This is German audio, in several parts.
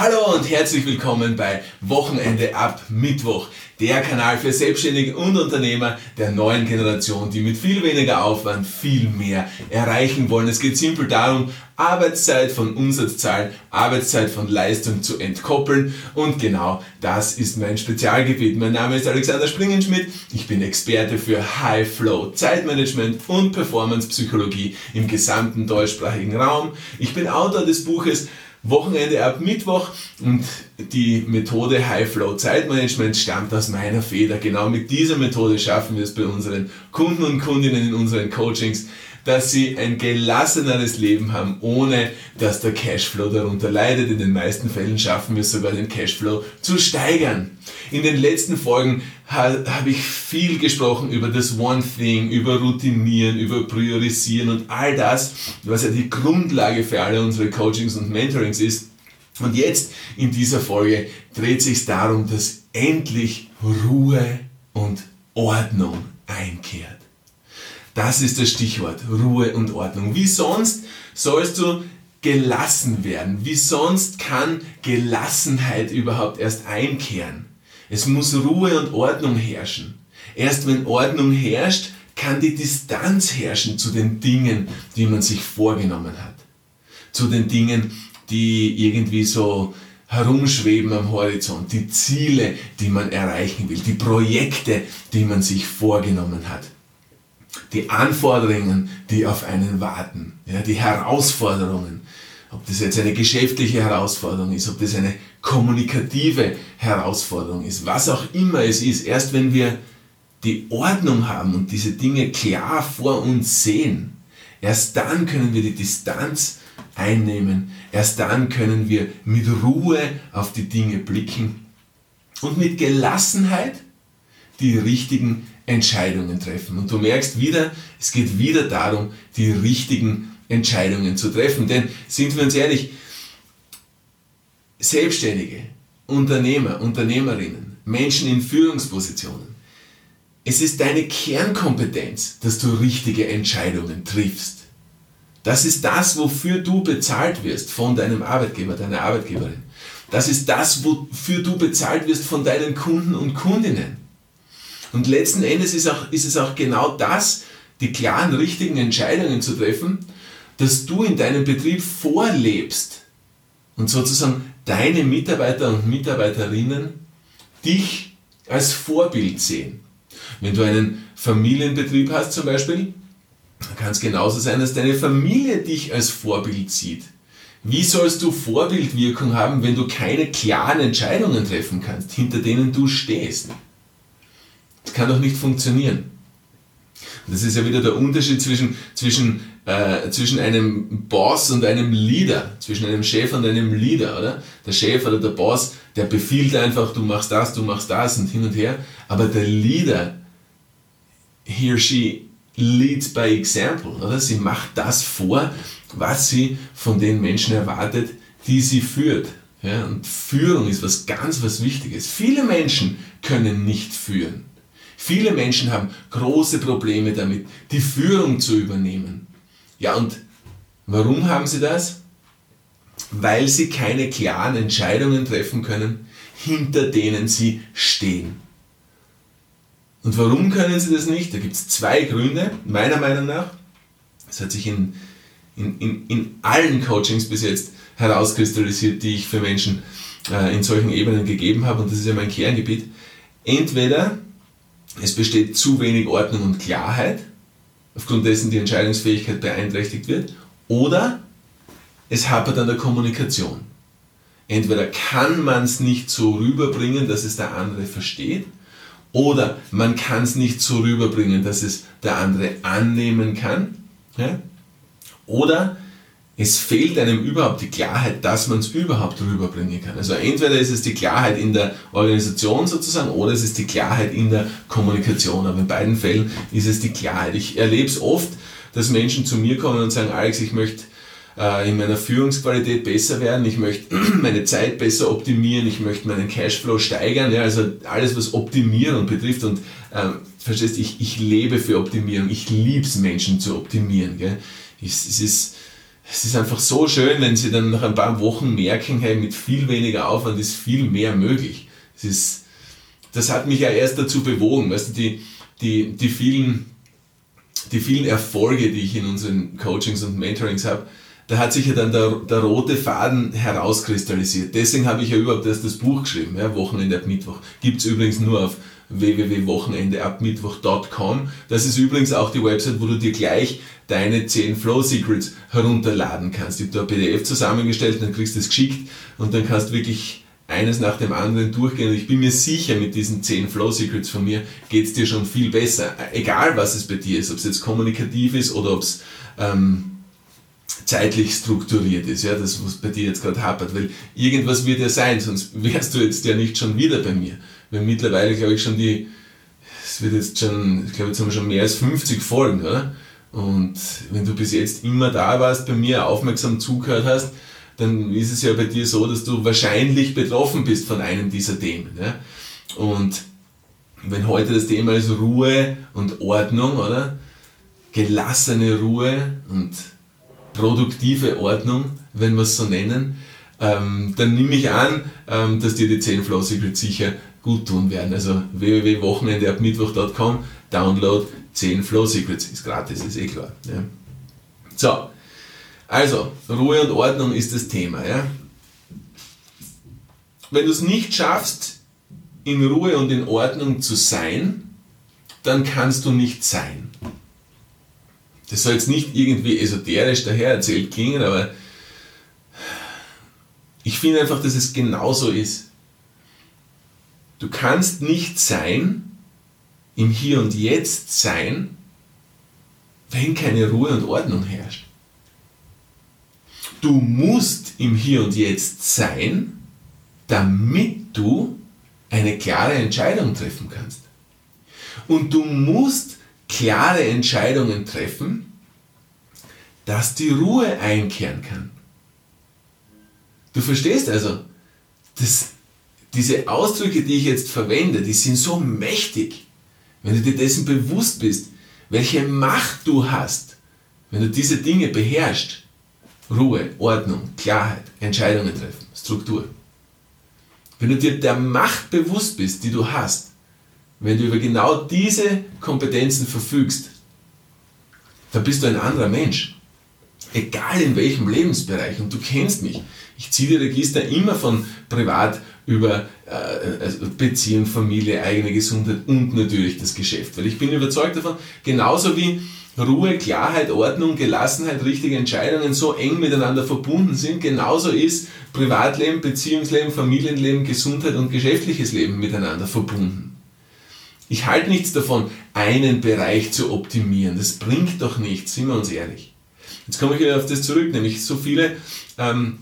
Hallo und herzlich willkommen bei Wochenende ab Mittwoch, der Kanal für Selbstständige und Unternehmer der neuen Generation, die mit viel weniger Aufwand viel mehr erreichen wollen. Es geht simpel darum, Arbeitszeit von Umsatzzahlen, Arbeitszeit von Leistung zu entkoppeln und genau das ist mein Spezialgebiet. Mein Name ist Alexander Springenschmidt, ich bin Experte für High Flow Zeitmanagement und Performance Psychologie im gesamten deutschsprachigen Raum. Ich bin Autor des Buches Wochenende ab Mittwoch und die Methode High Flow Zeitmanagement stammt aus meiner Feder. Genau mit dieser Methode schaffen wir es bei unseren Kunden und Kundinnen in unseren Coachings, dass sie ein gelasseneres Leben haben, ohne dass der Cashflow darunter leidet. In den meisten Fällen schaffen wir sogar, den Cashflow zu steigern. In den letzten Folgen habe ich viel gesprochen über das One Thing, über Routinieren, über Priorisieren und all das, was ja die Grundlage für alle unsere Coachings und Mentorings ist. Und jetzt in dieser Folge dreht sich darum, dass endlich Ruhe und Ordnung einkehrt. Das ist das Stichwort, Ruhe und Ordnung. Wie sonst sollst du gelassen werden? Wie sonst kann Gelassenheit überhaupt erst einkehren? Es muss Ruhe und Ordnung herrschen. Erst wenn Ordnung herrscht, kann die Distanz herrschen zu den Dingen, die man sich vorgenommen hat. Zu den Dingen, die irgendwie so herumschweben am Horizont, die Ziele, die man erreichen will, die Projekte, die man sich vorgenommen hat, die Anforderungen, die auf einen warten, ja, die Herausforderungen, ob das jetzt eine geschäftliche Herausforderung ist, ob das eine kommunikative Herausforderung ist, was auch immer es ist, erst wenn wir die Ordnung haben und diese Dinge klar vor uns sehen, erst dann können wir die Distanz einnehmen, erst dann können wir mit Ruhe auf die Dinge blicken und mit Gelassenheit die richtigen Entscheidungen treffen. Und du merkst wieder, es geht wieder darum, die richtigen Entscheidungen zu treffen. Denn sind wir uns ehrlich, Selbstständige, Unternehmer, Unternehmerinnen, Menschen in Führungspositionen, es ist deine Kernkompetenz, dass du richtige Entscheidungen triffst. Das ist das, wofür du bezahlt wirst von deinem Arbeitgeber, deiner Arbeitgeberin. Das ist das, wofür du bezahlt wirst von deinen Kunden und Kundinnen. Und letzten Endes ist, auch, ist es auch genau das, die klaren, richtigen Entscheidungen zu treffen, dass du in deinem Betrieb vorlebst und sozusagen deine Mitarbeiter und Mitarbeiterinnen dich als Vorbild sehen. Wenn du einen Familienbetrieb hast zum Beispiel, dann kann es genauso sein, dass deine Familie dich als Vorbild sieht. Wie sollst du Vorbildwirkung haben, wenn du keine klaren Entscheidungen treffen kannst, hinter denen du stehst? Das kann doch nicht funktionieren. Das ist ja wieder der Unterschied zwischen, zwischen, äh, zwischen einem Boss und einem Leader, zwischen einem Chef und einem Leader, oder? Der Chef oder der Boss, der befiehlt einfach, du machst das, du machst das und hin und her. Aber der Leader, he or she leads by example, oder? Sie macht das vor, was sie von den Menschen erwartet, die sie führt. Ja, und Führung ist was ganz was Wichtiges. Viele Menschen können nicht führen. Viele Menschen haben große Probleme damit, die Führung zu übernehmen. Ja, und warum haben sie das? Weil sie keine klaren Entscheidungen treffen können, hinter denen sie stehen. Und warum können sie das nicht? Da gibt es zwei Gründe, meiner Meinung nach. Das hat sich in, in, in, in allen Coachings bis jetzt herauskristallisiert, die ich für Menschen äh, in solchen Ebenen gegeben habe. Und das ist ja mein Kerngebiet. Entweder es besteht zu wenig Ordnung und Klarheit, aufgrund dessen die Entscheidungsfähigkeit beeinträchtigt wird, oder es hapert an der Kommunikation. Entweder kann man es nicht so rüberbringen, dass es der andere versteht, oder man kann es nicht so rüberbringen, dass es der andere annehmen kann, ja? oder es fehlt einem überhaupt die Klarheit, dass man es überhaupt rüberbringen kann. Also entweder ist es die Klarheit in der Organisation sozusagen oder es ist die Klarheit in der Kommunikation. Aber in beiden Fällen ist es die Klarheit. Ich erlebe es oft, dass Menschen zu mir kommen und sagen, Alex, ich möchte äh, in meiner Führungsqualität besser werden, ich möchte meine Zeit besser optimieren, ich möchte meinen Cashflow steigern, ja, also alles, was Optimierung betrifft und ähm, verstehst, ich, ich lebe für Optimierung, ich liebe es, Menschen zu optimieren. Gell? Ich, es ist es ist einfach so schön, wenn sie dann nach ein paar Wochen merken, hey, mit viel weniger Aufwand ist viel mehr möglich. Das, ist, das hat mich ja erst dazu bewogen, weißt du, die, die, die, vielen, die vielen Erfolge, die ich in unseren Coachings und Mentorings habe, da hat sich ja dann der, der rote Faden herauskristallisiert. Deswegen habe ich ja überhaupt erst das Buch geschrieben, ja, Wochenende ab Mittwoch. Gibt es übrigens nur auf www.wochenendeabmittwoch.com. Das ist übrigens auch die Website, wo du dir gleich deine 10 Flow Secrets herunterladen kannst. Ich habe da ein PDF zusammengestellt, dann kriegst du es geschickt und dann kannst du wirklich eines nach dem anderen durchgehen. Und ich bin mir sicher, mit diesen 10 Flow Secrets von mir geht es dir schon viel besser. Egal was es bei dir ist, ob es jetzt kommunikativ ist oder ob es ähm, zeitlich strukturiert ist, ja, das, was bei dir jetzt gerade hapert, weil irgendwas wird ja sein, sonst wärst du jetzt ja nicht schon wieder bei mir. Weil mittlerweile, glaube ich, schon die, es wird jetzt schon, ich glaube, jetzt haben wir schon mehr als 50 Folgen, oder? Und wenn du bis jetzt immer da warst, bei mir aufmerksam zugehört hast, dann ist es ja bei dir so, dass du wahrscheinlich betroffen bist von einem dieser Themen. Ja? Und wenn heute das Thema ist Ruhe und Ordnung, oder? Gelassene Ruhe und produktive Ordnung, wenn wir es so nennen, ähm, dann nehme ich an, ähm, dass dir die 10 Flow Secrets sicher gut tun werden. Also www.wochenendeabmittwoch.com, Download 10 Flow Secrets, ist gratis, ist eh klar. Ja. So, also Ruhe und Ordnung ist das Thema. Ja. Wenn du es nicht schaffst, in Ruhe und in Ordnung zu sein, dann kannst du nicht sein. Das soll jetzt nicht irgendwie esoterisch daher erzählt klingen, aber ich finde einfach, dass es genauso ist. Du kannst nicht sein, im Hier und Jetzt sein, wenn keine Ruhe und Ordnung herrscht. Du musst im Hier und Jetzt sein, damit du eine klare Entscheidung treffen kannst. Und du musst klare Entscheidungen treffen, dass die Ruhe einkehren kann. Du verstehst also, das, diese Ausdrücke, die ich jetzt verwende, die sind so mächtig, wenn du dir dessen bewusst bist, welche Macht du hast, wenn du diese Dinge beherrschst. Ruhe, Ordnung, Klarheit, Entscheidungen treffen, Struktur. Wenn du dir der Macht bewusst bist, die du hast, wenn du über genau diese Kompetenzen verfügst, dann bist du ein anderer Mensch. Egal in welchem Lebensbereich. Und du kennst mich. Ich ziehe die Register immer von privat über äh, also Beziehung, Familie, eigene Gesundheit und natürlich das Geschäft. Weil ich bin überzeugt davon, genauso wie Ruhe, Klarheit, Ordnung, Gelassenheit, richtige Entscheidungen so eng miteinander verbunden sind, genauso ist Privatleben, Beziehungsleben, Familienleben, Gesundheit und geschäftliches Leben miteinander verbunden. Ich halte nichts davon, einen Bereich zu optimieren. Das bringt doch nichts, sind wir uns ehrlich. Jetzt komme ich wieder auf das zurück, nämlich so viele ähm,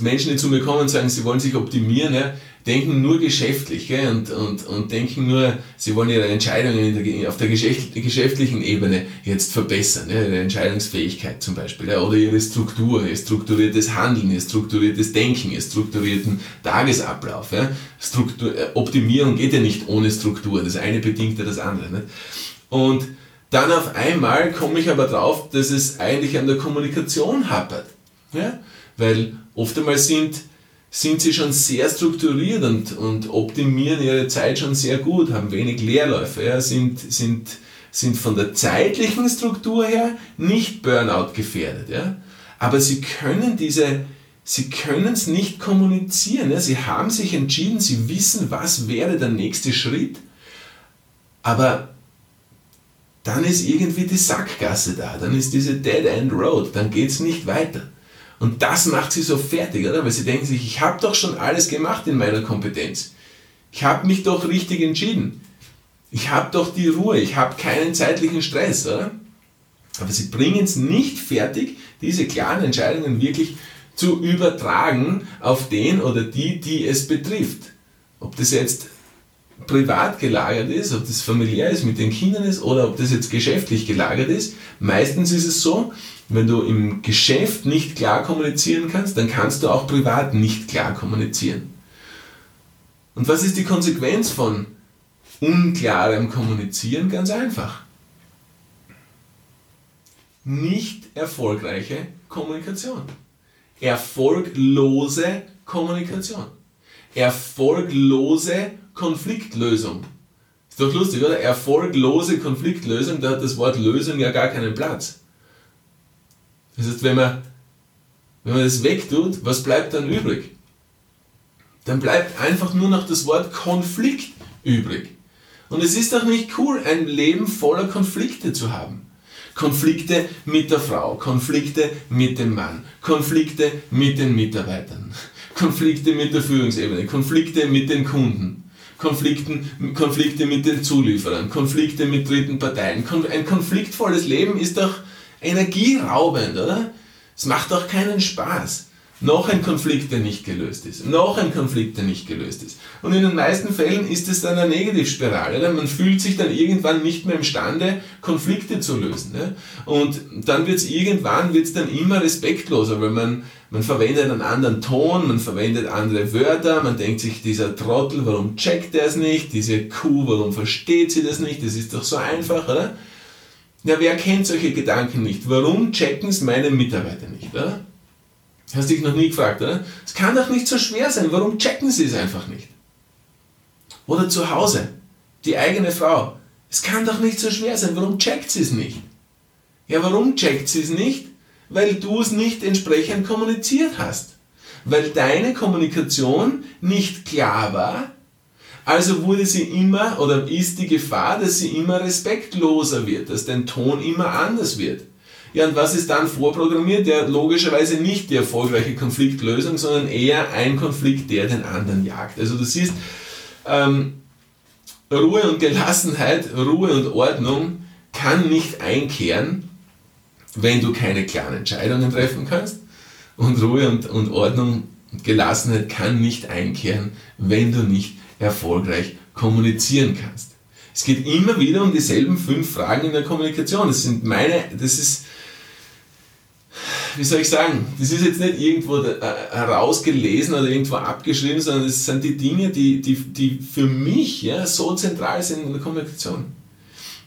Menschen, die zu mir kommen und sagen, sie wollen sich optimieren, ja, denken nur geschäftlich gell, und, und, und denken nur, sie wollen ihre Entscheidungen der, auf der geschäftlichen Ebene jetzt verbessern, ja, ihre Entscheidungsfähigkeit zum Beispiel, ja, oder ihre Struktur, ihr strukturiertes Handeln, ihr strukturiertes Denken, ihr strukturierten Tagesablauf. Ja. Struktur, äh, Optimierung geht ja nicht ohne Struktur, das eine bedingt ja das andere. Nicht? Und dann auf einmal komme ich aber drauf, dass es eigentlich an der Kommunikation hapert. Ja? Weil oft einmal sind, sind sie schon sehr strukturiert und, und optimieren ihre Zeit schon sehr gut, haben wenig Leerläufe, ja, sind, sind, sind von der zeitlichen Struktur her nicht Burnout gefährdet. Ja. Aber sie können diese, sie können es nicht kommunizieren. Ja. Sie haben sich entschieden, sie wissen, was wäre der nächste Schritt, aber dann ist irgendwie die Sackgasse da, dann ist diese Dead End Road, dann geht es nicht weiter. Und das macht sie so fertig, oder? Weil sie denken sich, ich habe doch schon alles gemacht in meiner Kompetenz. Ich habe mich doch richtig entschieden. Ich habe doch die Ruhe, ich habe keinen zeitlichen Stress, oder? Aber sie bringen es nicht fertig, diese klaren Entscheidungen wirklich zu übertragen auf den oder die, die es betrifft. Ob das jetzt privat gelagert ist, ob das familiär ist, mit den Kindern ist oder ob das jetzt geschäftlich gelagert ist. Meistens ist es so, wenn du im Geschäft nicht klar kommunizieren kannst, dann kannst du auch privat nicht klar kommunizieren. Und was ist die Konsequenz von unklarem Kommunizieren? Ganz einfach. Nicht erfolgreiche Kommunikation. Erfolglose Kommunikation. Erfolglose Konfliktlösung. Ist doch lustig, oder? Erfolglose Konfliktlösung, da hat das Wort Lösung ja gar keinen Platz. Das heißt, wenn man, wenn man das wegtut, was bleibt dann übrig? Dann bleibt einfach nur noch das Wort Konflikt übrig. Und es ist doch nicht cool, ein Leben voller Konflikte zu haben. Konflikte mit der Frau, Konflikte mit dem Mann, Konflikte mit den Mitarbeitern, Konflikte mit der Führungsebene, Konflikte mit den Kunden, Konflikten, Konflikte mit den Zulieferern, Konflikte mit dritten Parteien. Ein konfliktvolles Leben ist doch energieraubend, oder? Es macht doch keinen Spaß. Noch ein Konflikt, der nicht gelöst ist. Noch ein Konflikt, der nicht gelöst ist. Und in den meisten Fällen ist es dann eine Negativspirale. Oder? Man fühlt sich dann irgendwann nicht mehr imstande, Konflikte zu lösen. Ne? Und dann wird es irgendwann wird's dann immer respektloser, weil man, man verwendet einen anderen Ton, man verwendet andere Wörter, man denkt sich, dieser Trottel, warum checkt er es nicht? Diese Kuh, warum versteht sie das nicht? Das ist doch so einfach, oder? Ja, wer kennt solche Gedanken nicht? Warum checken es meine Mitarbeiter nicht, oder? Hast dich noch nie gefragt, oder? Es kann doch nicht so schwer sein. Warum checken sie es einfach nicht? Oder zu Hause, die eigene Frau. Es kann doch nicht so schwer sein. Warum checkt sie es nicht? Ja, warum checkt sie es nicht? Weil du es nicht entsprechend kommuniziert hast. Weil deine Kommunikation nicht klar war also wurde sie immer oder ist die Gefahr, dass sie immer respektloser wird, dass dein Ton immer anders wird. Ja, und was ist dann vorprogrammiert? Ja, logischerweise nicht die erfolgreiche Konfliktlösung, sondern eher ein Konflikt, der den anderen jagt. Also du siehst, ähm, Ruhe und Gelassenheit, Ruhe und Ordnung kann nicht einkehren, wenn du keine klaren Entscheidungen treffen kannst. Und Ruhe und, und Ordnung und Gelassenheit kann nicht einkehren, wenn du nicht erfolgreich kommunizieren kannst. Es geht immer wieder um dieselben fünf Fragen in der Kommunikation. Das sind meine, das ist, wie soll ich sagen, das ist jetzt nicht irgendwo äh, herausgelesen oder irgendwo abgeschrieben, sondern das sind die Dinge, die, die, die für mich ja, so zentral sind in der Kommunikation.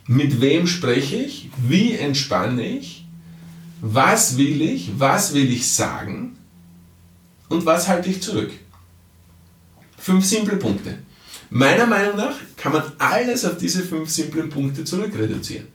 Mit wem spreche ich? Wie entspanne ich? Was will ich? Was will ich sagen? Und was halte ich zurück? Fünf simple Punkte. Meiner Meinung nach kann man alles auf diese fünf simplen Punkte zurückreduzieren.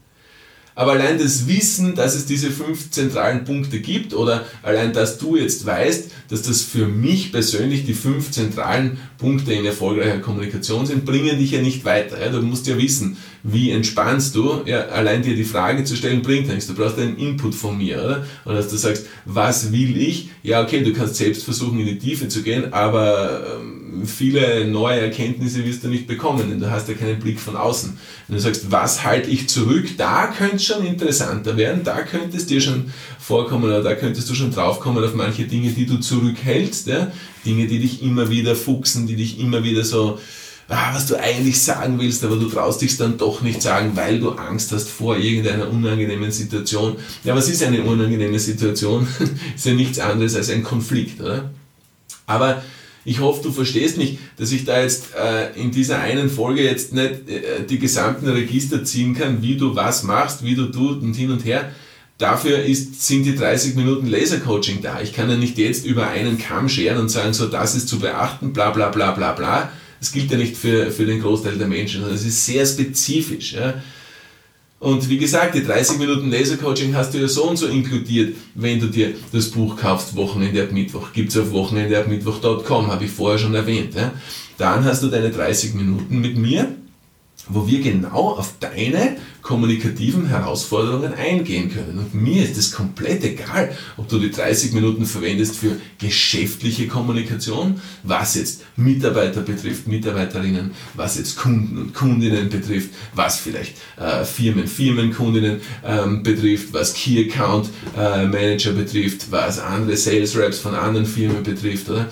Aber allein das Wissen, dass es diese fünf zentralen Punkte gibt oder allein, dass du jetzt weißt, dass das für mich persönlich die fünf zentralen Punkte in erfolgreicher Kommunikation sind, bringen dich ja nicht weiter. Du musst ja wissen, wie entspannst du. Ja, allein dir die Frage zu stellen, bringt nichts. Du brauchst einen Input von mir. Oder? Und dass du sagst, was will ich? Ja, okay, du kannst selbst versuchen, in die Tiefe zu gehen, aber ähm, viele neue Erkenntnisse wirst du nicht bekommen, denn du hast ja keinen Blick von außen. Wenn du sagst, was halte ich zurück, da könnte es schon interessanter werden, da könnte es dir schon vorkommen oder da könntest du schon draufkommen auf manche Dinge, die du zurückhältst, ja? Dinge, die dich immer wieder fuchsen, die dich immer wieder so, ah, was du eigentlich sagen willst, aber du traust dich dann doch nicht sagen, weil du Angst hast vor irgendeiner unangenehmen Situation. Ja, was ist eine unangenehme Situation? ist ja nichts anderes als ein Konflikt, oder? Aber ich hoffe, du verstehst mich, dass ich da jetzt äh, in dieser einen Folge jetzt nicht äh, die gesamten Register ziehen kann, wie du was machst, wie du tust und hin und her. Dafür ist, sind die 30 Minuten Lasercoaching da. Ich kann ja nicht jetzt über einen Kamm scheren und sagen, so das ist zu beachten, bla bla bla bla bla. Das gilt ja nicht für, für den Großteil der Menschen, sondern es ist sehr spezifisch. Ja. Und wie gesagt, die 30 Minuten Lasercoaching hast du ja so und so inkludiert, wenn du dir das Buch kaufst, Wochenende ab Mittwoch. Gibt es auf wochenendeabmittwoch.com, habe ich vorher schon erwähnt. Ja. Dann hast du deine 30 Minuten mit mir wo wir genau auf deine kommunikativen Herausforderungen eingehen können. Und mir ist es komplett egal, ob du die 30 Minuten verwendest für geschäftliche Kommunikation, was jetzt Mitarbeiter betrifft, Mitarbeiterinnen, was jetzt Kunden und Kundinnen betrifft, was vielleicht äh, Firmen, Firmenkundinnen ähm, betrifft, was Key Account äh, Manager betrifft, was andere Sales Reps von anderen Firmen betrifft, oder?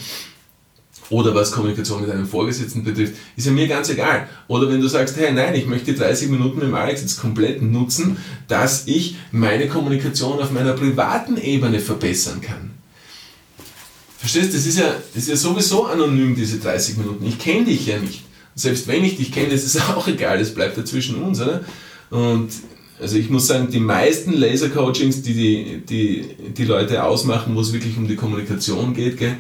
Oder was Kommunikation mit einem Vorgesetzten betrifft, ist ja mir ganz egal. Oder wenn du sagst, hey, nein, ich möchte 30 Minuten mit Alex jetzt komplett nutzen, dass ich meine Kommunikation auf meiner privaten Ebene verbessern kann. Verstehst du, das ist ja, das ist ja sowieso anonym, diese 30 Minuten. Ich kenne dich ja nicht. Selbst wenn ich dich kenne, ist es auch egal, es bleibt ja zwischen uns, oder? Und Also ich muss sagen, die meisten Laser-Coachings, die, die die, die Leute ausmachen, wo es wirklich um die Kommunikation geht, gell,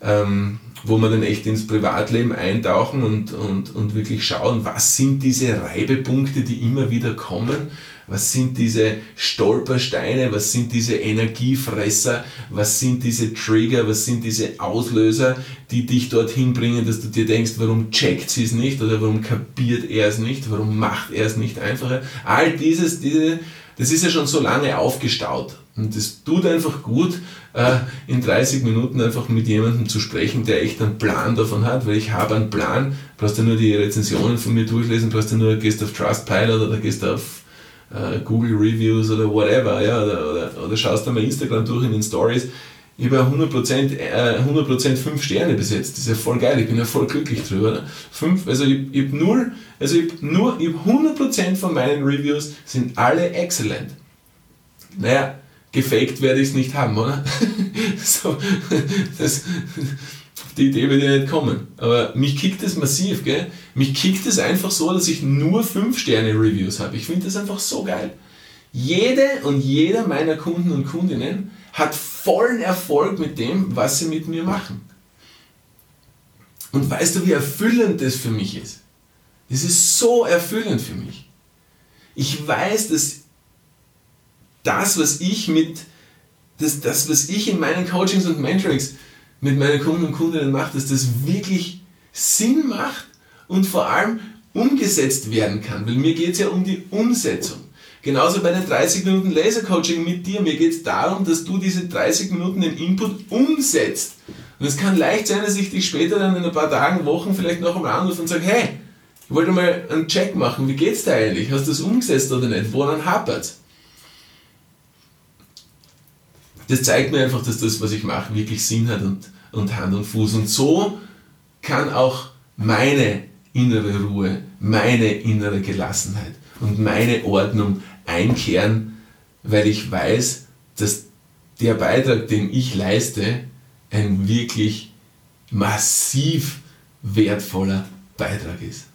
ähm, wo man dann echt ins Privatleben eintauchen und, und, und wirklich schauen, was sind diese Reibepunkte, die immer wieder kommen, was sind diese Stolpersteine, was sind diese Energiefresser, was sind diese Trigger, was sind diese Auslöser, die dich dorthin bringen, dass du dir denkst, warum checkt sie es nicht oder warum kapiert er es nicht, warum macht er es nicht einfacher. All dieses, diese, das ist ja schon so lange aufgestaut. Und es tut einfach gut, äh, in 30 Minuten einfach mit jemandem zu sprechen, der echt einen Plan davon hat, weil ich habe einen Plan, du brauchst ja nur die Rezensionen von mir durchlesen, du brauchst ja nur, gehst auf Trustpilot oder gehst auf äh, Google Reviews oder whatever, ja, oder, oder, oder schaust mal Instagram durch in den Stories. Ich habe ja 100%, äh, 100 5 Sterne bis jetzt. Das ist ja voll geil. Ich bin ja voll glücklich drüber. Ne? Fünf, also ich, ich habe nur, also ich nur, ich hab 100% von meinen Reviews sind alle excellent. Naja, gefaked werde ich es nicht haben, oder? so, das, die Idee wird ja nicht kommen. Aber mich kickt es massiv, gell? Mich kickt es einfach so, dass ich nur 5-Sterne-Reviews habe. Ich finde das einfach so geil. Jede und jeder meiner Kunden und Kundinnen hat vollen Erfolg mit dem, was sie mit mir machen. Und weißt du, wie erfüllend das für mich ist? Es ist so erfüllend für mich. Ich weiß, dass das, was ich mit, das, das, was ich in meinen Coachings und Mentorings mit meinen Kunden und Kundinnen mache, dass das wirklich Sinn macht und vor allem umgesetzt werden kann. Weil mir geht es ja um die Umsetzung. Genauso bei den 30 Minuten Laser-Coaching mit dir. Mir geht es darum, dass du diese 30 Minuten den Input umsetzt. Und es kann leicht sein, dass ich dich später dann in ein paar Tagen, Wochen vielleicht noch einmal anrufe und sage, hey, ich wollte mal einen Check machen, wie geht's dir eigentlich? Hast du das umgesetzt oder nicht? Woran hapert Das zeigt mir einfach, dass das, was ich mache, wirklich Sinn hat und, und Hand und Fuß. Und so kann auch meine innere Ruhe, meine innere Gelassenheit und meine Ordnung einkehren, weil ich weiß, dass der Beitrag, den ich leiste, ein wirklich massiv wertvoller Beitrag ist.